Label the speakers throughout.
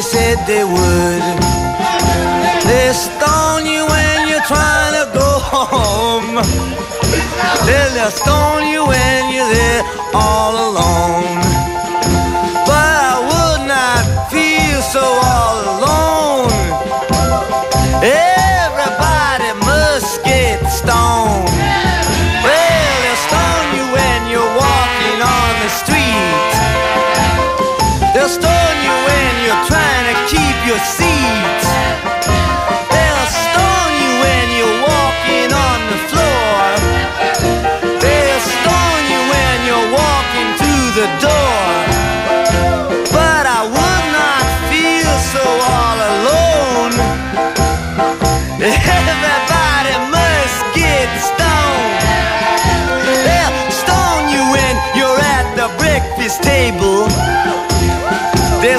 Speaker 1: They said they would. They'll stone you when you're trying to go home. They'll stone you when you're there all alone.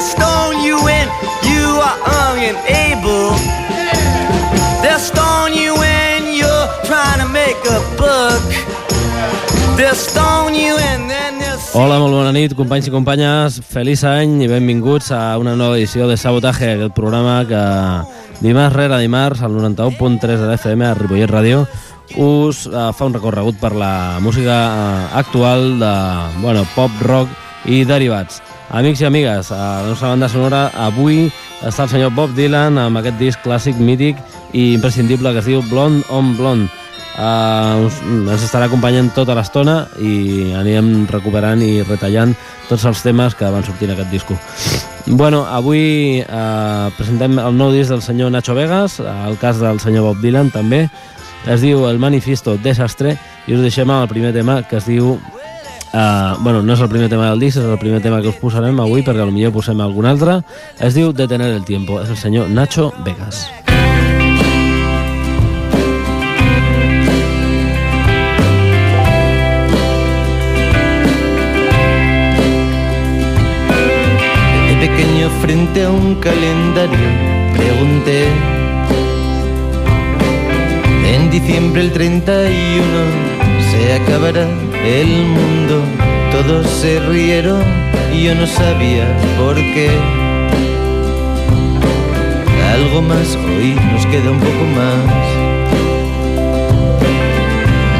Speaker 1: They'll stone you when you are young and able. They'll stone you when you're trying to make a buck. They'll stone you and then
Speaker 2: Hola, molt bona nit, companys i companyes. Feliç any i benvinguts a una nova edició de Sabotaje, aquest programa que dimarts rere dimarts, al 91.3 de l'FM a Ripollet Ràdio, us eh, fa un recorregut per la música eh, actual de bueno, pop, rock i derivats. Amics i amigues, a la nostra banda sonora avui està el senyor Bob Dylan amb aquest disc clàssic, mític i imprescindible que es diu Blonde on Blonde. Uh, us, ens estarà acompanyant tota l'estona i anirem recuperant i retallant tots els temes que van sortir en aquest disco. Bueno, avui uh, presentem el nou disc del senyor Nacho Vegas, el cas del senyor Bob Dylan també. Es diu El Manifiesto Desastre i us deixem el primer tema que es diu Uh, bueno, no és el primer tema del disc, és el primer tema que us posarem avui perquè potser posem algun altre. Es diu Detener el Tiempo. És el senyor Nacho Vegas.
Speaker 3: De pequeño frente a un calendario pregunté En diciembre el 31 se acabará el mundo Todos se rieron y yo no sabía por qué Algo más hoy nos queda un poco más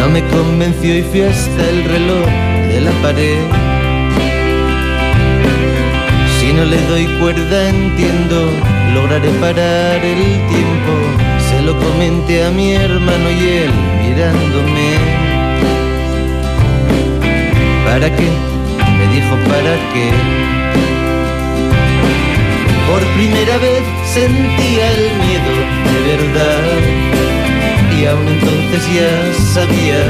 Speaker 3: No me convenció y fui hasta el reloj de la pared si no le doy cuerda entiendo, lograré parar el tiempo. Se lo comenté a mi hermano y él mirándome. ¿Para qué? Me dijo, ¿para qué? Por primera vez sentía el miedo de verdad. Y aún entonces ya sabía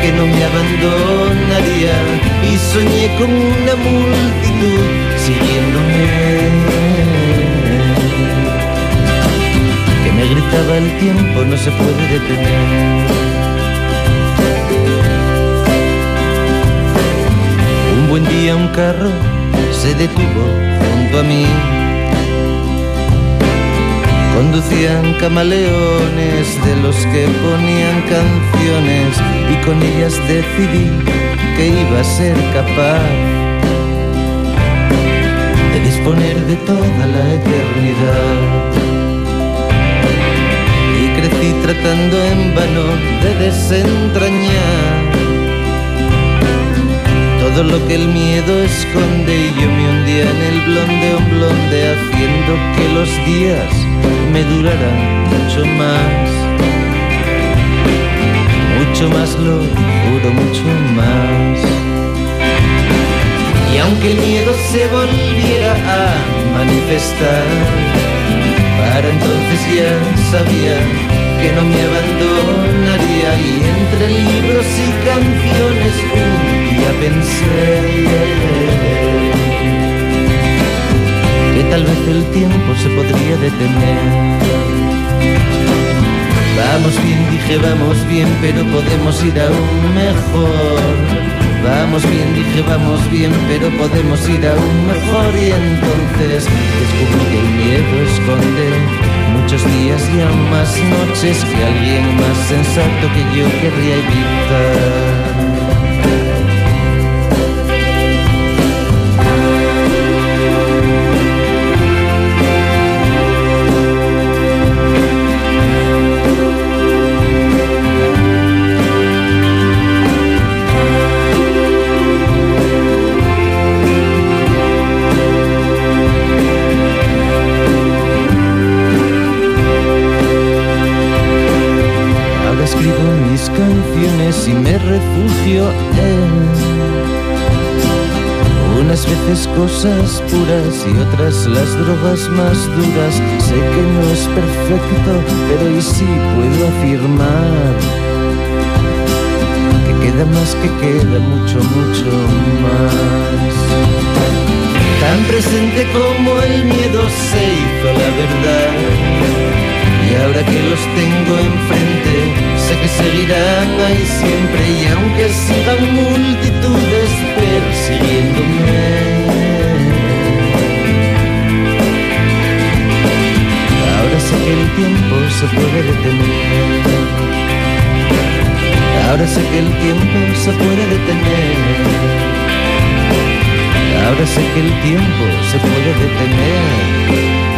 Speaker 3: que no me abandonaría. Y soñé con una multitud siguiéndome. Que me gritaba el tiempo no se puede detener. Un buen día un carro se detuvo junto a mí. Conducían camaleones de los que ponían canciones y con ellas decidí que iba a ser capaz de disponer de toda la eternidad. Y crecí tratando en vano de desentrañar todo lo que el miedo esconde y yo me hundía en el blonde on blonde haciendo que los días me duraran mucho más. Mucho más lo juro, mucho más. Y aunque el miedo se volviera a manifestar. Para entonces ya sabía que no me abandonaría y entre libros y canciones un pensé que tal vez el tiempo se podría detener. Vamos bien, dije, vamos bien, pero podemos ir aún mejor. Vamos bien, dije vamos bien, pero podemos ir aún mejor y entonces descubrí que el miedo esconde muchos días y aún más noches que alguien más sensato que yo querría evitar. Unas veces cosas puras y otras las drogas más duras. Sé que no es perfecto, pero y sí puedo afirmar que queda más que queda mucho, mucho más. Tan presente como el miedo se hizo la verdad. Y ahora que los tengo enfrente, sé que seguirán ahí siempre y aunque sigan multitudes se puede detener. Ahora sé que el tiempo se puede detener. Ahora sé que el tiempo se puede detener.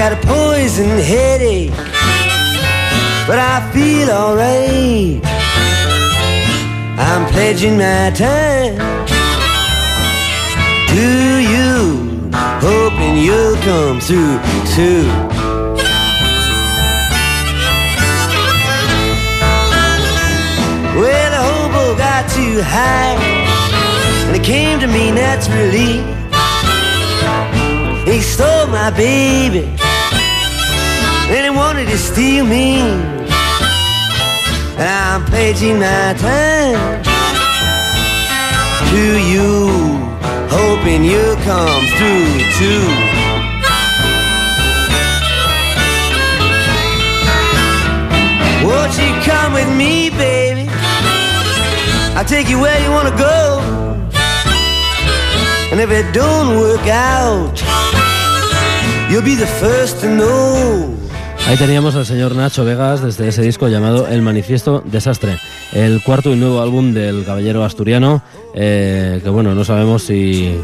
Speaker 1: Got a poison headache, but I feel alright. I'm pledging my time to you, hoping you'll come through too. Well, the hobo got too high, and it came to me naturally. He stole my baby, wanted to steal me. And I'm pledging my time to you, hoping you'll come through too. Won't you come with me, baby? I'll take you where you wanna go. And if it don't work out, you'll be the first to know.
Speaker 2: Ahí teníamos al señor Nacho Vegas desde ese disco llamado El Manifiesto Desastre, el cuarto y nuevo álbum del caballero asturiano, eh, que bueno, no sabemos si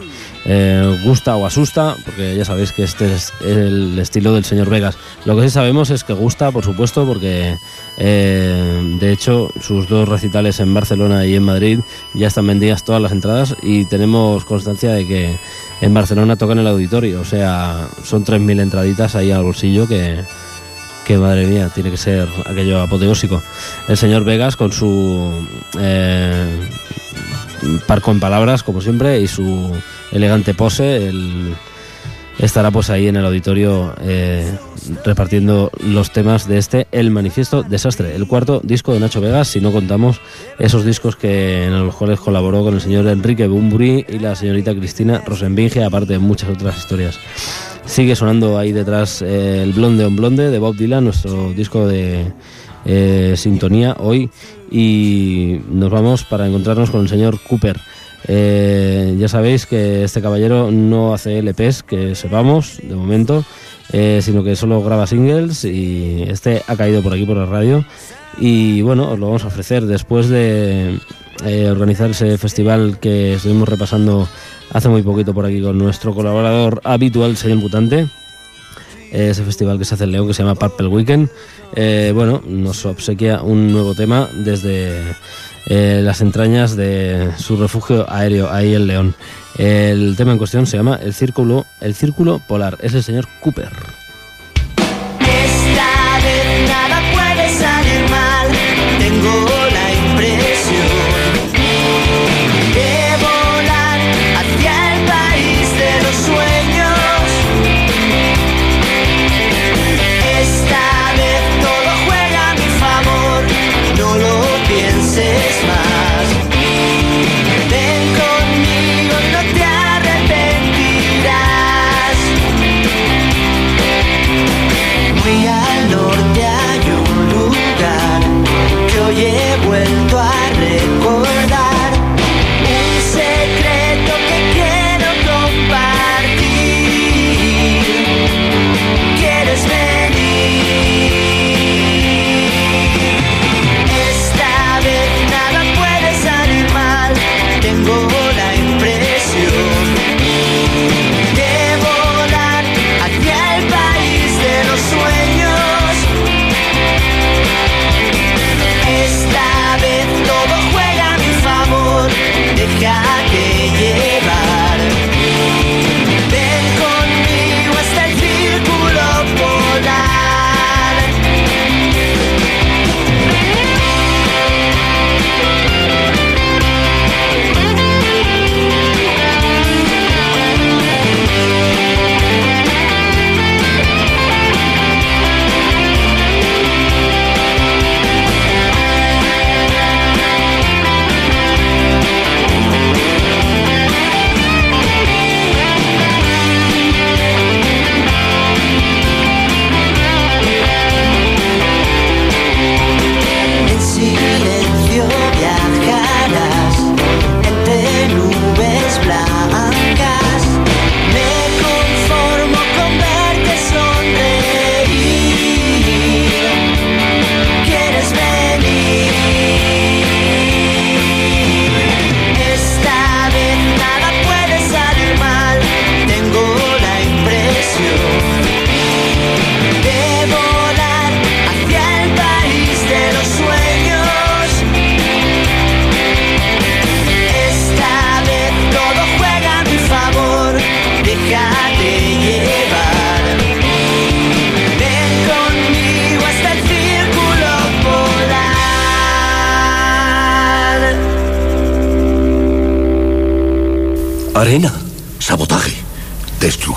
Speaker 2: eh, gusta o asusta, porque ya sabéis que este es el estilo del señor Vegas. Lo que sí sabemos es que gusta, por supuesto, porque eh, de hecho sus dos recitales en Barcelona y en Madrid ya están vendidas todas las entradas y tenemos constancia de que en Barcelona tocan el auditorio, o sea, son 3.000 entraditas ahí al bolsillo que que madre mía, tiene que ser aquello apoteósico. El señor Vegas con su eh, parco en palabras, como siempre, y su elegante pose, el- estará pues ahí en el auditorio eh, repartiendo los temas de este El Manifiesto Desastre, el cuarto disco de Nacho Vegas, si no contamos esos discos que en los cuales colaboró con el señor Enrique Bumburi y la señorita Cristina Rosenbinge, aparte de muchas otras historias. Sigue sonando ahí detrás eh, el Blonde on Blonde de Bob Dylan, nuestro disco de eh, sintonía hoy. Y nos vamos para encontrarnos con el señor Cooper.
Speaker 4: Eh, ya sabéis que este caballero no hace LPs, que sepamos, de momento, sino que solo graba singles y este ha caído por aquí por la radio. Y bueno, os lo vamos a ofrecer después de eh, organizar ese festival que estuvimos repasando hace muy poquito por aquí con nuestro colaborador habitual, señor Mutante. Ese festival que se hace en León que se llama Purple Weekend. Eh, bueno, nos obsequia un nuevo tema desde eh, las entrañas de su refugio aéreo ahí en León. El tema en cuestión se llama El Círculo, el Círculo Polar. Es el señor Cooper.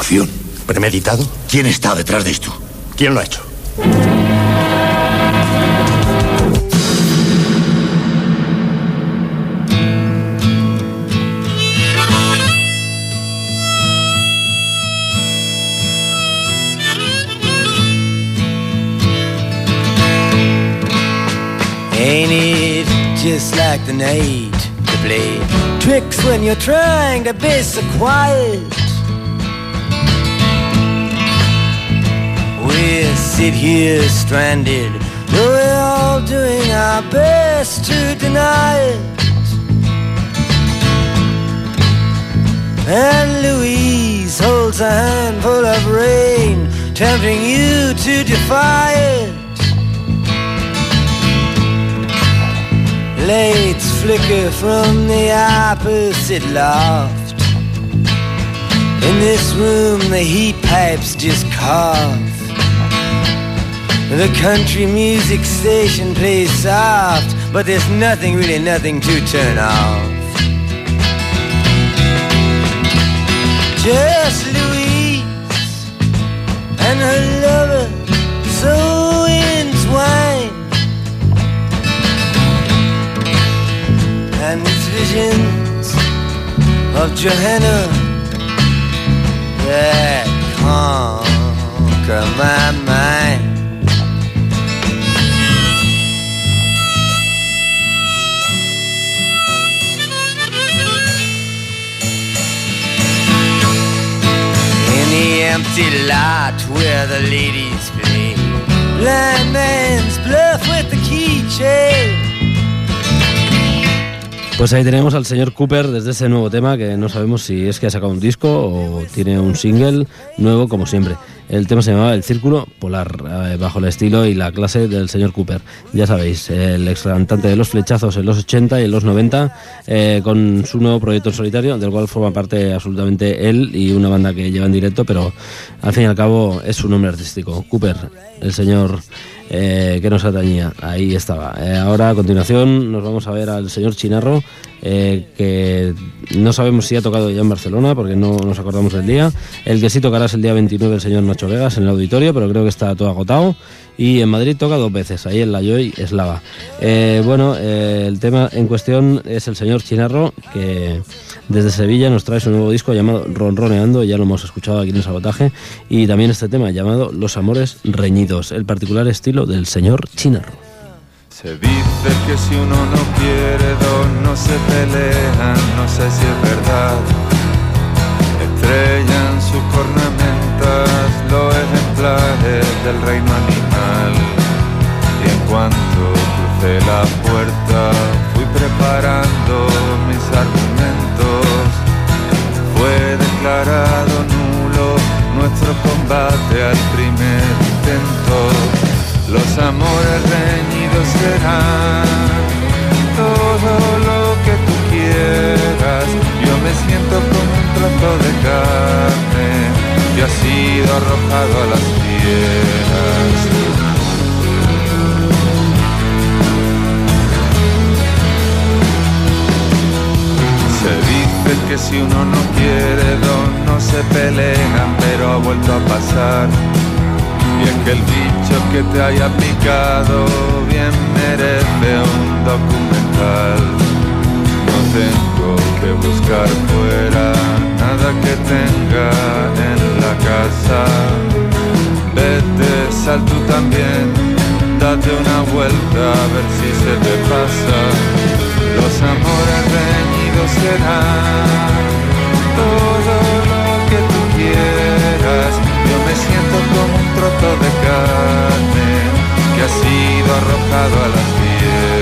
Speaker 5: Destrucción. ¿Premeditado? ¿Quién está detrás de esto? ¿Quién lo ha hecho?
Speaker 1: Ain't it just like the night to play tricks when you're trying to be so quiet? We sit here stranded, though we're all doing our best to deny it. And Louise holds a handful of rain, tempting you to defy it. Lights flicker from the opposite loft. In this room, the heat pipes just cough. The country music station plays soft, but there's nothing, really nothing to turn off. Just Louise and her lover so entwined. And these visions of Johanna that conquer my mind. Empty lot where the ladies play. Blind man's bluff with the keychain.
Speaker 2: Pues ahí tenemos al señor Cooper desde ese nuevo tema que no sabemos si es que ha sacado un disco o tiene un single nuevo como siempre. El tema se llamaba El Círculo Polar, eh, bajo el estilo y la clase del señor Cooper. Ya sabéis, el ex cantante de Los Flechazos en los 80 y en los 90, eh, con su nuevo proyecto en solitario, del cual forma parte absolutamente él y una banda que lleva en directo, pero al fin y al cabo es su nombre artístico. Cooper, el señor eh, que nos atañía. Ahí estaba. Eh, ahora, a continuación, nos vamos a ver al señor Chinarro, eh, que no sabemos si ha tocado ya en Barcelona, porque no nos acordamos del día. El que sí tocará es el día 29 el señor Nacho Vegas en el auditorio, pero creo que está todo agotado. Y en Madrid toca dos veces, ahí en la Joy Eslava. Eh, bueno, eh, el tema en cuestión es el señor Chinarro, que desde Sevilla nos trae su nuevo disco llamado Ronroneando, ya lo hemos escuchado aquí en el sabotaje, y también este tema llamado Los Amores Reñidos, el particular estilo del señor Chinarro.
Speaker 6: Se dice que si uno no quiere dos no se pelean, no sé si es verdad. Estrellan sus cornamentas los ejemplares del reino animal. Y en cuanto crucé la puerta fui preparando mis argumentos. Fue declarado nulo nuestro combate al primer intento. Los amores reñidos serán todo lo que tú quieras. Yo me siento como un trozo de carne que ha sido arrojado a las fieras. Se dice que si uno no quiere dos no se pelean, pero ha vuelto a pasar. Es que el bicho que te haya picado bien merece un documental. No tengo que buscar fuera nada que tenga en la casa. Vete, sal tú también, date una vuelta a ver si se te pasa. Los amores reñidos serán Yo me siento como un trozo de carne que ha sido arrojado a las fieras.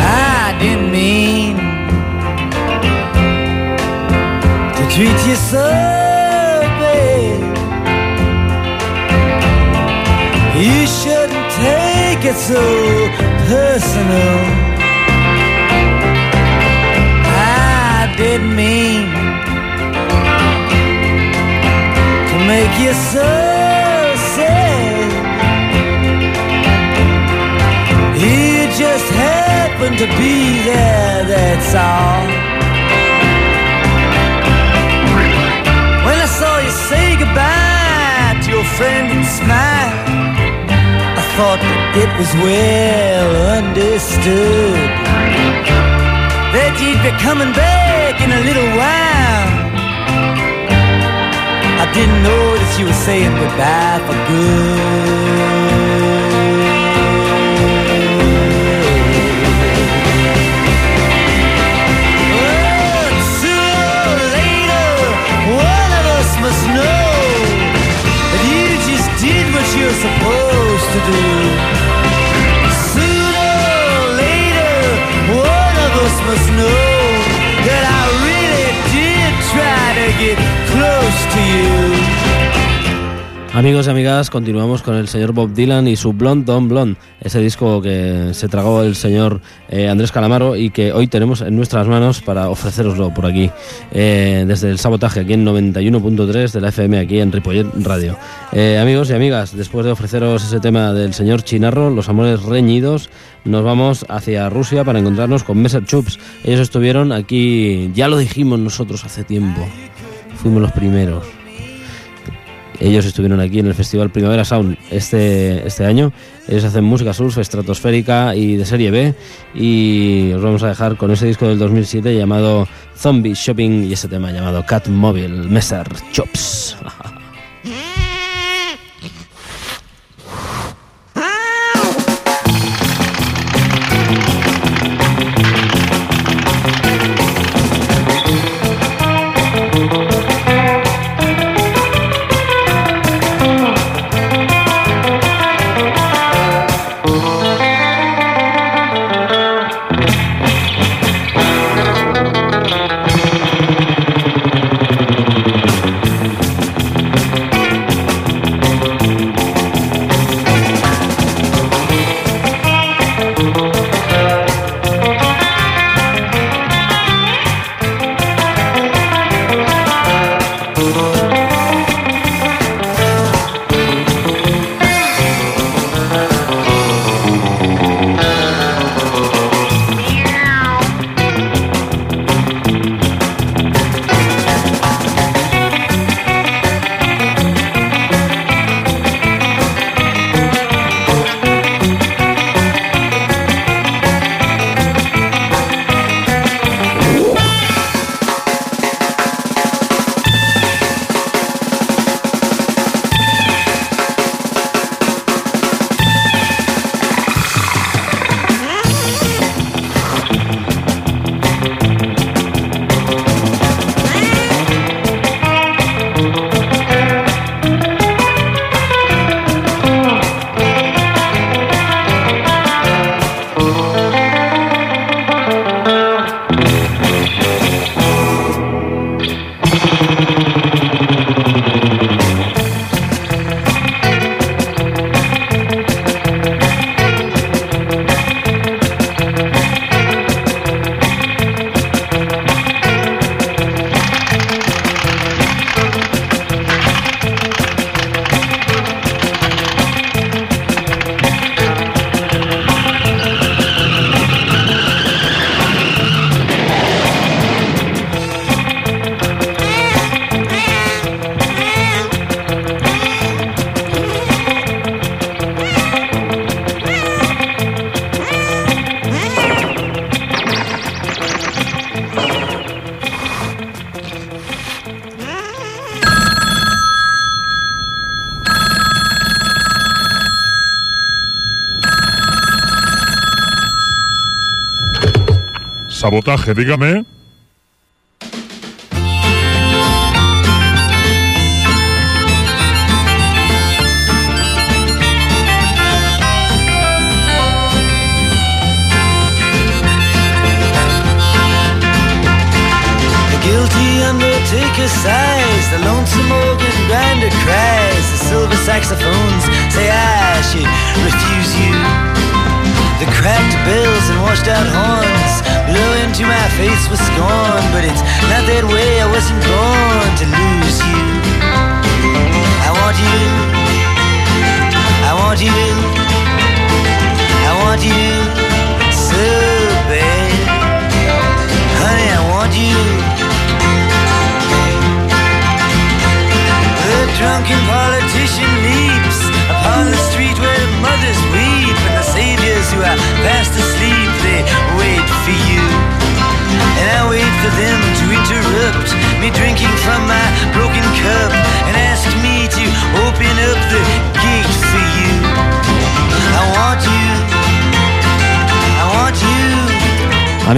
Speaker 1: Ah, mean to treat you so bad. You shouldn't take it so personal. it mean to make you so sad? You just happen to be there, that's all. When I saw you say goodbye to your friend and smile, I thought that it was well understood that you'd be coming back in a little while. I didn't notice you were saying goodbye for good. Oh, Sooner or later, one of us must know that you just did what you're supposed to do.
Speaker 2: Amigos y amigas, continuamos con el señor Bob Dylan y su Blonde Don Blonde, ese disco que se tragó el señor eh, Andrés Calamaro y que hoy tenemos en nuestras manos para ofreceroslo por aquí, eh, desde el sabotaje aquí en 91.3 de la FM, aquí en Ripollet Radio. Eh, amigos y amigas, después de ofreceros ese tema del señor Chinarro, Los Amores Reñidos, nos vamos hacia Rusia para encontrarnos con Messer Chups. Ellos estuvieron aquí, ya lo dijimos nosotros hace tiempo, fuimos los primeros. Ellos estuvieron aquí en el Festival Primavera Sound este, este año. Ellos hacen música surf, estratosférica y de serie B. Y os vamos a dejar con ese disco del 2007 llamado Zombie Shopping y ese tema llamado Cat Mobile Messer Chops.
Speaker 7: Sabotaje, dígame.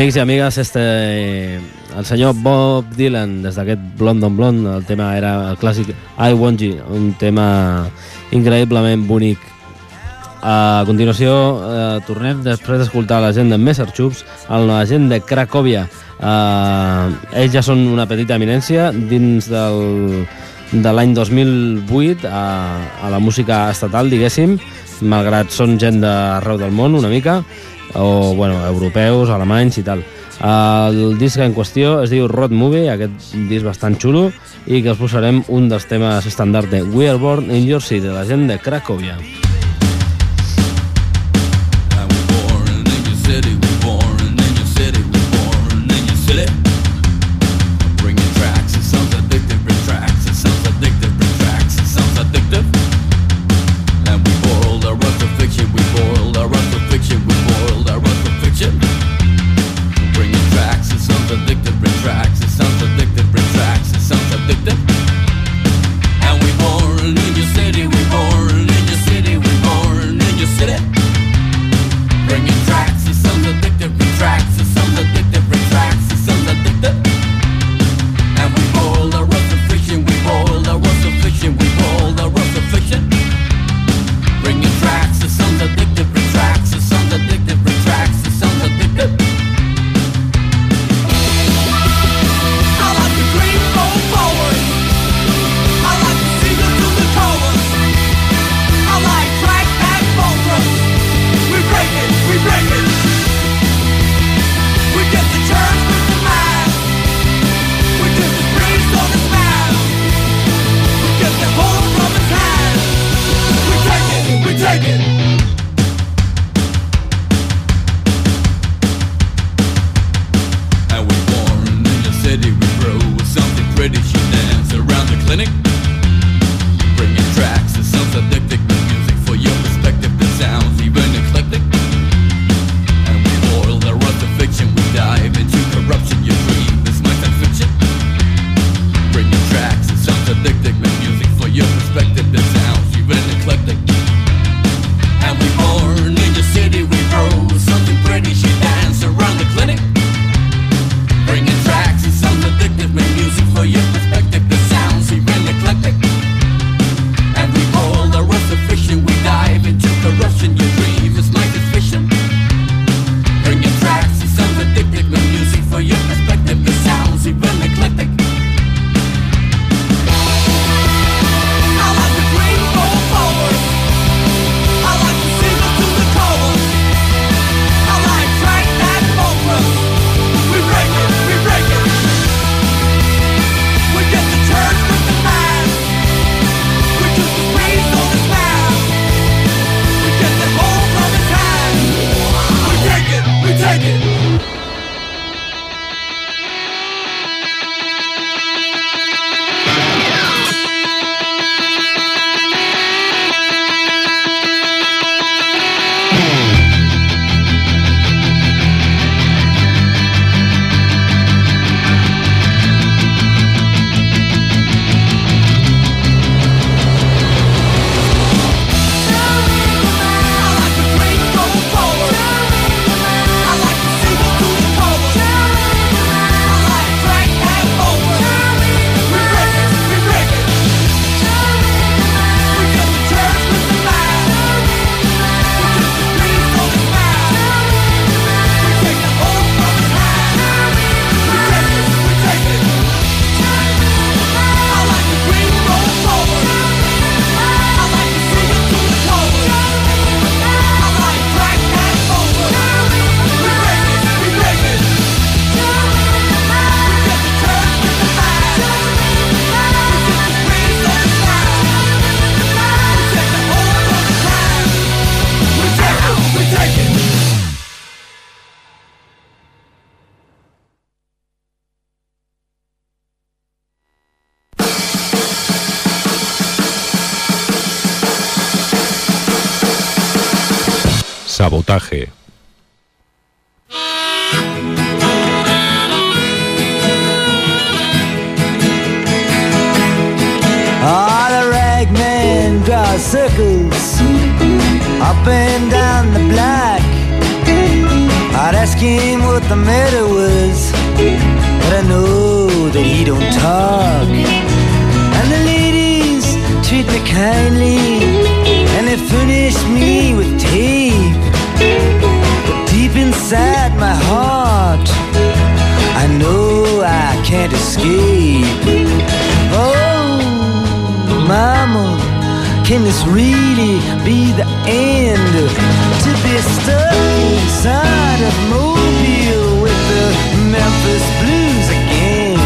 Speaker 2: Amics i amigues, este, el senyor Bob Dylan, des d'aquest Blond on Blond, el tema era el clàssic I Want You, un tema increïblement bonic. A continuació, eh, tornem després d'escoltar la gent de Messerchups, la gent de Cracòvia. Eh, ells ja són una petita eminència dins del, de l'any 2008 a, a la música estatal, diguéssim, malgrat són gent d'arreu del món una mica, o bueno, europeus, alemanys i tal. El disc en qüestió es diu Road Movie, aquest disc bastant xulo, i que us posarem un dels temes estàndard de We Are Born in Your City, de la gent de Cracòvia.
Speaker 8: It,
Speaker 1: Ah, the ragman draws circles up and down the block. I'd ask him what the matter was, but I know that he don't talk. And the ladies treat me kindly, and they furnish me escape. Oh, mama, can this really be the end? To be stuck inside of Mobile with the Memphis Blues again.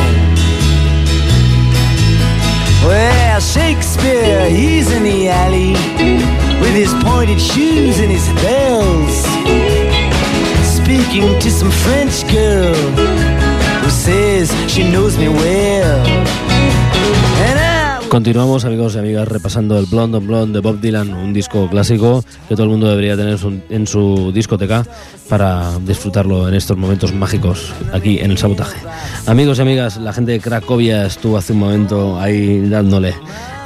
Speaker 1: Well, Shakespeare, he's in the alley with his pointed shoes and his bells, speaking to some French girl
Speaker 9: Continuamos, amigos y amigas, repasando el Blonde on Blonde de Bob Dylan, un disco clásico que todo el mundo debería tener en su- en su discoteca para disfrutarlo en estos momentos mágicos aquí en el sabotaje. Amigos y amigas, la gente de Cracovia estuvo hace un momento ahí dándole.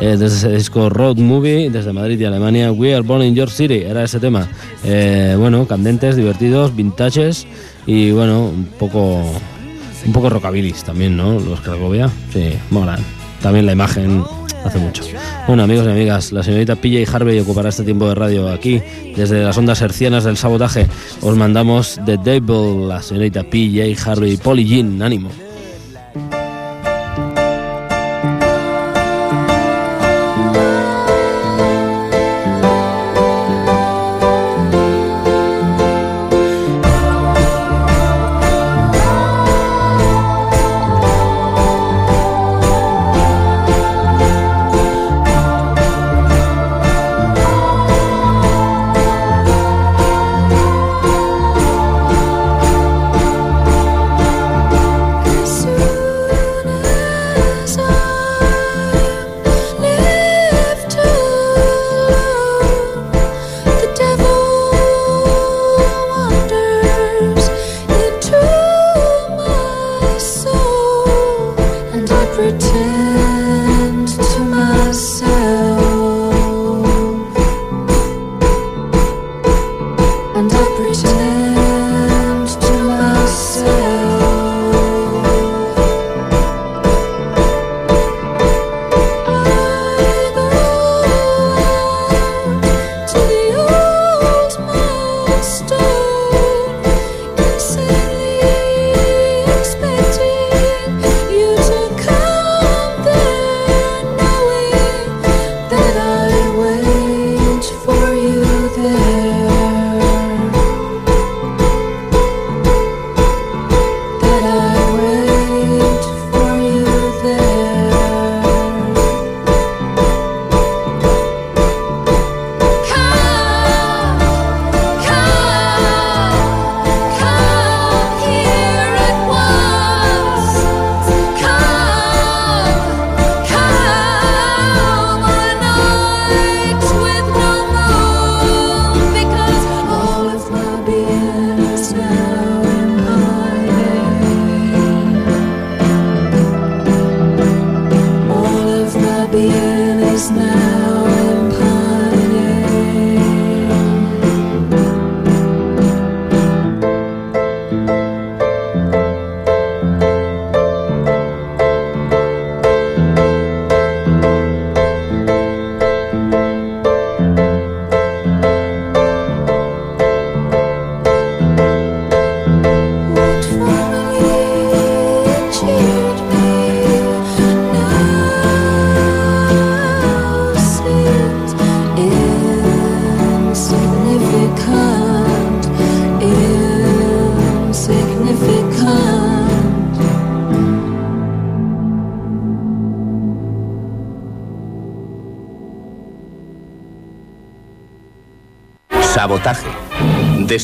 Speaker 9: Eh, desde ese disco Road Movie, desde Madrid y Alemania, We Are Born in York City, era ese tema. Eh, bueno, candentes, divertidos, vintages y bueno, un poco un poco rockabilis también, ¿no? Los Cracovia, sí, molan. También la imagen hace mucho. Bueno, amigos y amigas, la señorita PJ Harvey ocupará este tiempo de radio aquí, desde las ondas hercianas del sabotaje. Os mandamos The Devil, la señorita PJ Harvey, Polly Jean, ánimo.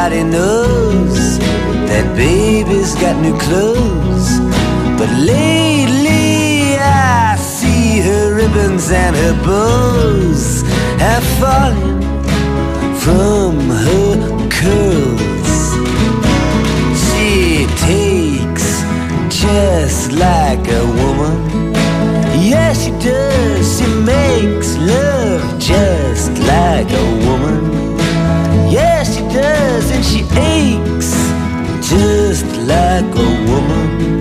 Speaker 1: Everybody knows that baby's got new clothes. But lately I see her ribbons and her bows have fallen from her curls. She takes just like a woman. Yes, she does. She makes love just like a woman. Aches just like a woman.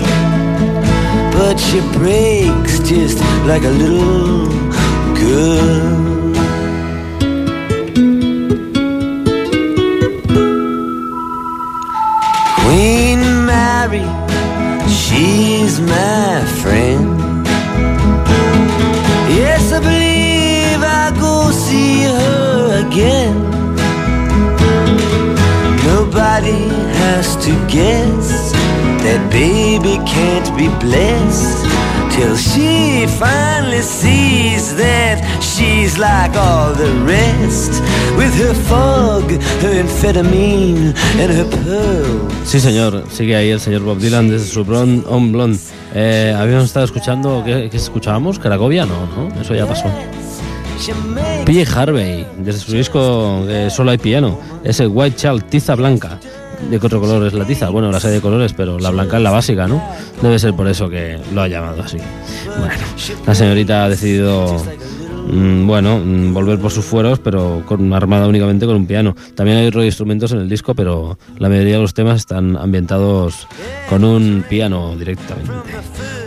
Speaker 1: But she breaks just like a little girl. Queen Mary, she's my friend. To guess that baby can't be blessed till she finally sees that she's like all the rest with her fog, her her.
Speaker 2: Sí, señor, sigue ahí el señor Bob Dylan desde su Blonde on. Eh, habíamos estado escuchando, ¿qué, escuchábamos? ¿Cracovia? No, eso ya pasó. PJ Harvey, desde su disco de Solo hay piano, ese White Child, tiza blanca. ¿De qué otro color es la tiza? Bueno, la sé de colores, pero la blanca es la básica, ¿no? Debe ser por eso que lo ha llamado así. Bueno, la señorita ha decidido, mm, bueno, mm, volver por sus fueros, pero con armada únicamente con un piano. También hay otros instrumentos en el disco, pero la mayoría de los temas están ambientados con un piano directamente.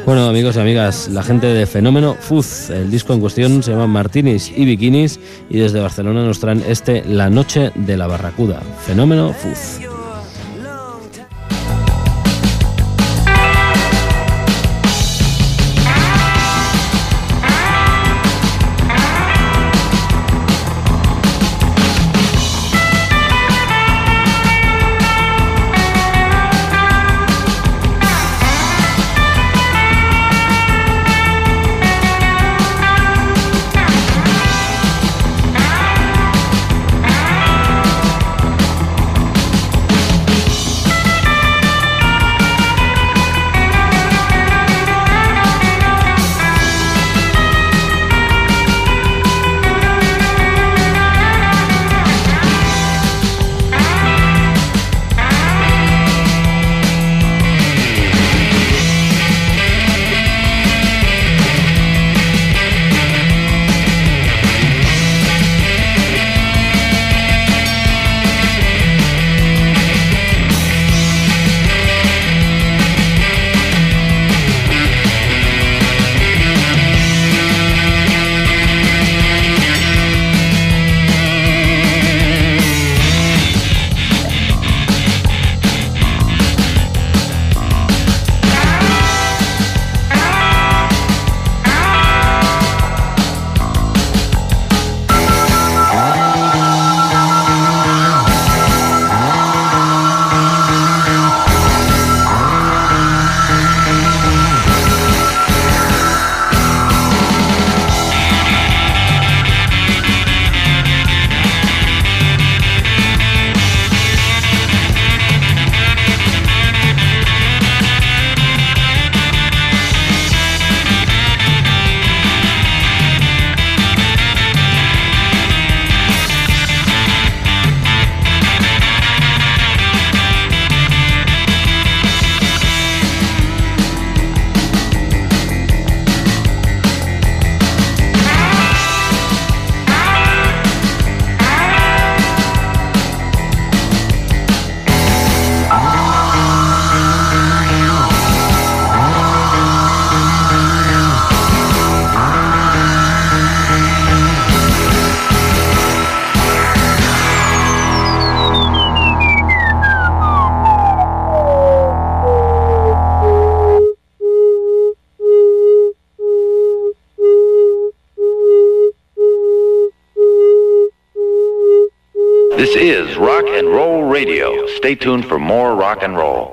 Speaker 2: Bueno, amigos y amigas, la gente de Fenómeno Fuz, el disco en cuestión se llama Martinis y Bikinis y desde Barcelona nos traen este La Noche de la Barracuda. Fenómeno Fuz.
Speaker 10: Tuned for more rock and roll.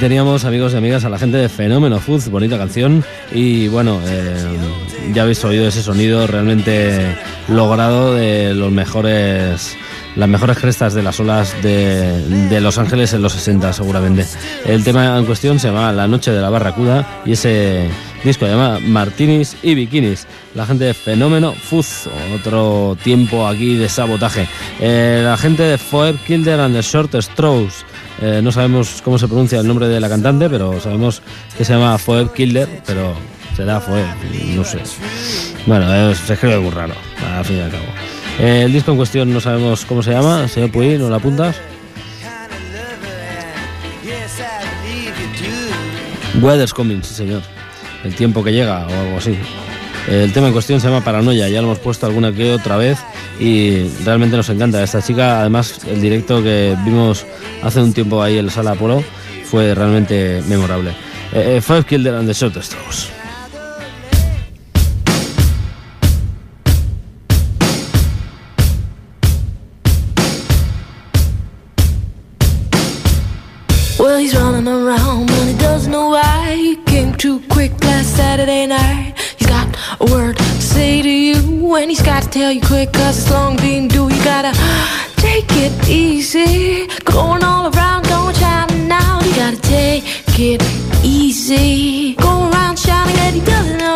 Speaker 2: Teníamos, amigos y amigas, a la gente de Fenómeno Foods, bonita canción. Y bueno, eh, ya habéis oído ese sonido realmente logrado de los mejores. Las mejores crestas de las olas de, de Los Ángeles en los 60, seguramente. El tema en cuestión se llama La Noche de la Barracuda y ese disco se llama Martinis y Bikinis. La gente de Fenómeno Foods, otro tiempo aquí de sabotaje. Eh, la gente de Foer Kilder and the Short Straws. Eh, no sabemos cómo se pronuncia el nombre de la cantante, pero sabemos que se llama Foeb Kilder, pero será Foeb, no sé. Bueno, eh, se escribe muy raro, al fin y al cabo. Eh, el disco en cuestión no sabemos cómo se llama, señor Puy, ¿no lo apuntas? Weather's Coming, sí señor. El tiempo que llega o algo así. El tema en cuestión se llama Paranoia, ya lo hemos puesto alguna que otra vez y realmente nos encanta. Esta chica, además, el directo que vimos hace un tiempo ahí en la sala Apolo fue realmente memorable. Eh, eh, Five Kilder and the Short Straws.
Speaker 9: Well. He's got to tell you quick, cause it's long been due. You gotta take it easy. Going all around, going shouting now. You gotta take it easy. Going around shouting that he doesn't know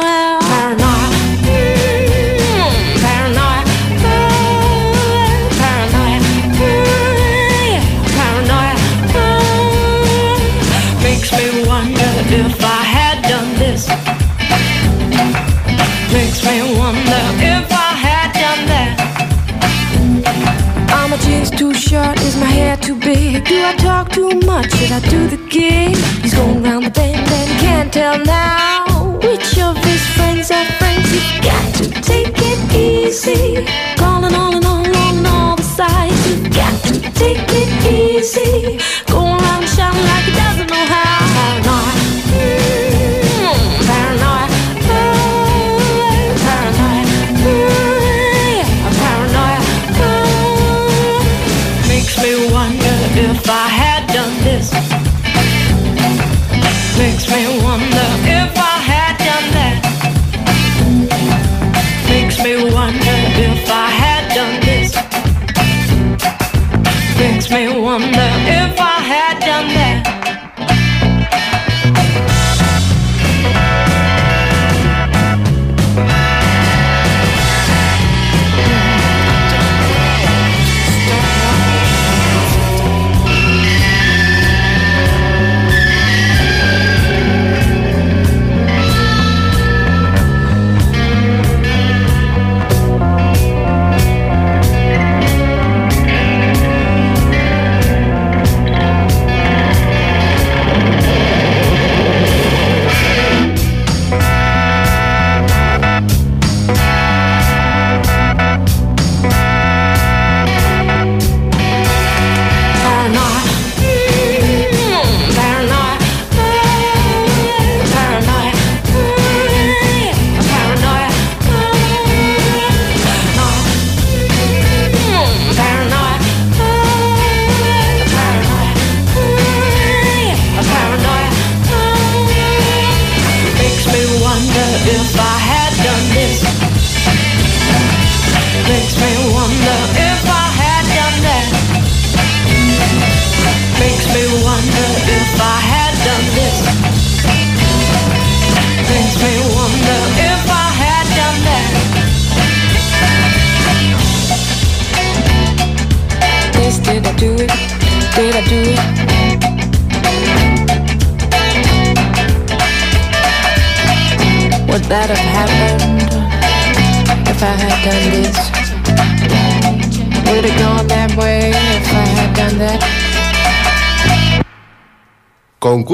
Speaker 9: Do I talk too much? Should I do the gig? He's going round the bend and can't tell now which of his friends are friends. You've got to take it easy.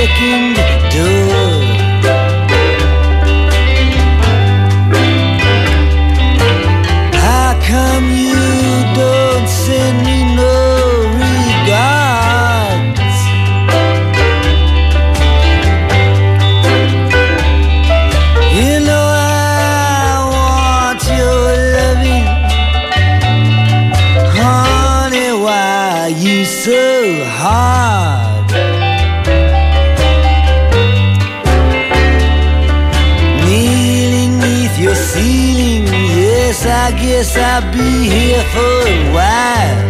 Speaker 1: Your second guess I'll be here for a while.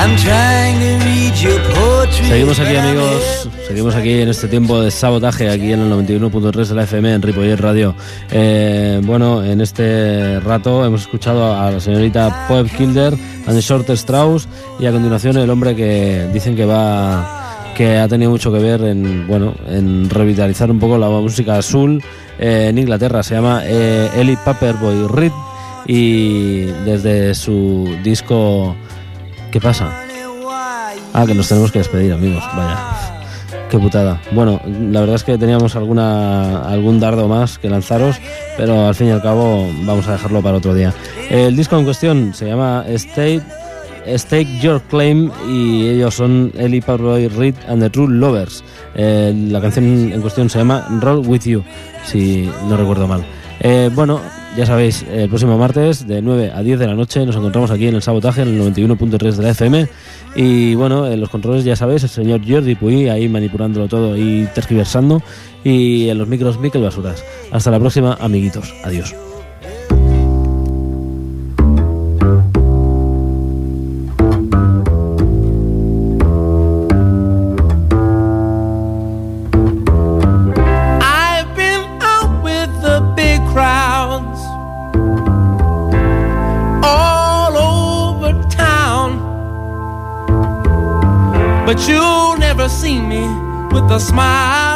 Speaker 1: I'm trying to read your poetry.
Speaker 2: Seguimos aquí amigos, seguimos aquí en este tiempo de sabotaje, aquí en el 91.3 de la FM en Ripollet Radio. Eh, bueno, en este rato hemos escuchado a la señorita Poeb Kilder, and Short Strauss y a continuación el hombre que dicen que va que ha tenido mucho que ver en bueno en revitalizar un poco la música azul eh, en Inglaterra. Se llama eh, Eli Paperboy Reed y desde su disco ¿Qué pasa? Ah, que nos tenemos que despedir, amigos. Vaya. Qué putada. Bueno, la verdad es que teníamos alguna algún dardo más que lanzaros, pero al fin y al cabo vamos a dejarlo para otro día. El disco en cuestión se llama State Stake Your Claim y ellos son Eli Parroy Reed and the True Lovers. Eh, la canción en cuestión se llama Roll With You, si no recuerdo mal. Eh, bueno, ya sabéis, el próximo martes de 9 a 10 de la noche nos encontramos aquí en el Sabotaje, en el 91.3 de la FM. Y bueno, en los controles ya sabéis, el señor Jordi Puy ahí manipulándolo todo y tergiversando. Y en los micros, Miquel Basuras. Hasta la próxima, amiguitos. Adiós.
Speaker 11: With a smiling